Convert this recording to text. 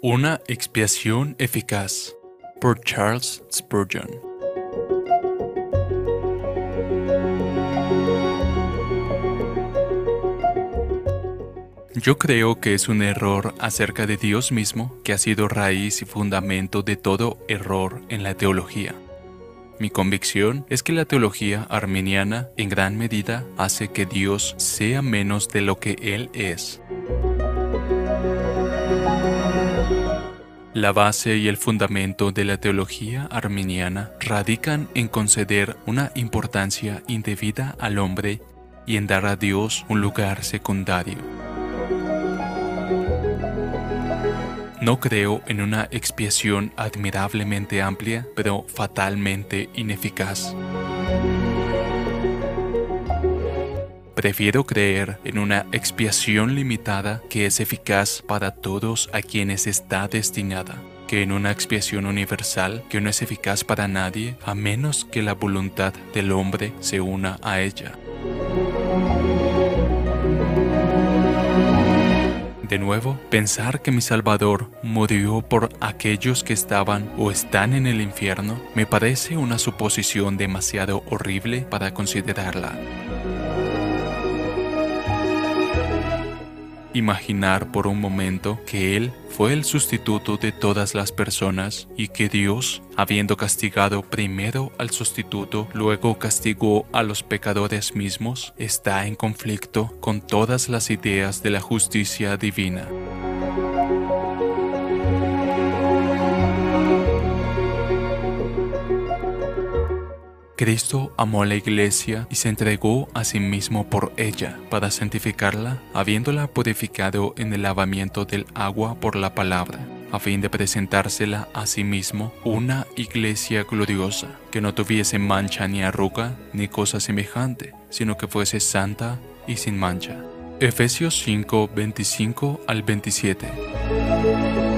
Una expiación eficaz por Charles Spurgeon. Yo creo que es un error acerca de Dios mismo que ha sido raíz y fundamento de todo error en la teología. Mi convicción es que la teología arminiana en gran medida hace que Dios sea menos de lo que Él es. La base y el fundamento de la teología arminiana radican en conceder una importancia indebida al hombre y en dar a Dios un lugar secundario. No creo en una expiación admirablemente amplia, pero fatalmente ineficaz. Prefiero creer en una expiación limitada que es eficaz para todos a quienes está destinada, que en una expiación universal que no es eficaz para nadie a menos que la voluntad del hombre se una a ella. De nuevo, pensar que mi Salvador murió por aquellos que estaban o están en el infierno me parece una suposición demasiado horrible para considerarla. Imaginar por un momento que Él fue el sustituto de todas las personas y que Dios, habiendo castigado primero al sustituto, luego castigó a los pecadores mismos, está en conflicto con todas las ideas de la justicia divina. Cristo amó a la iglesia y se entregó a sí mismo por ella, para santificarla, habiéndola purificado en el lavamiento del agua por la palabra, a fin de presentársela a sí mismo una iglesia gloriosa, que no tuviese mancha ni arruga ni cosa semejante, sino que fuese santa y sin mancha. Efesios 5, 25 al 27.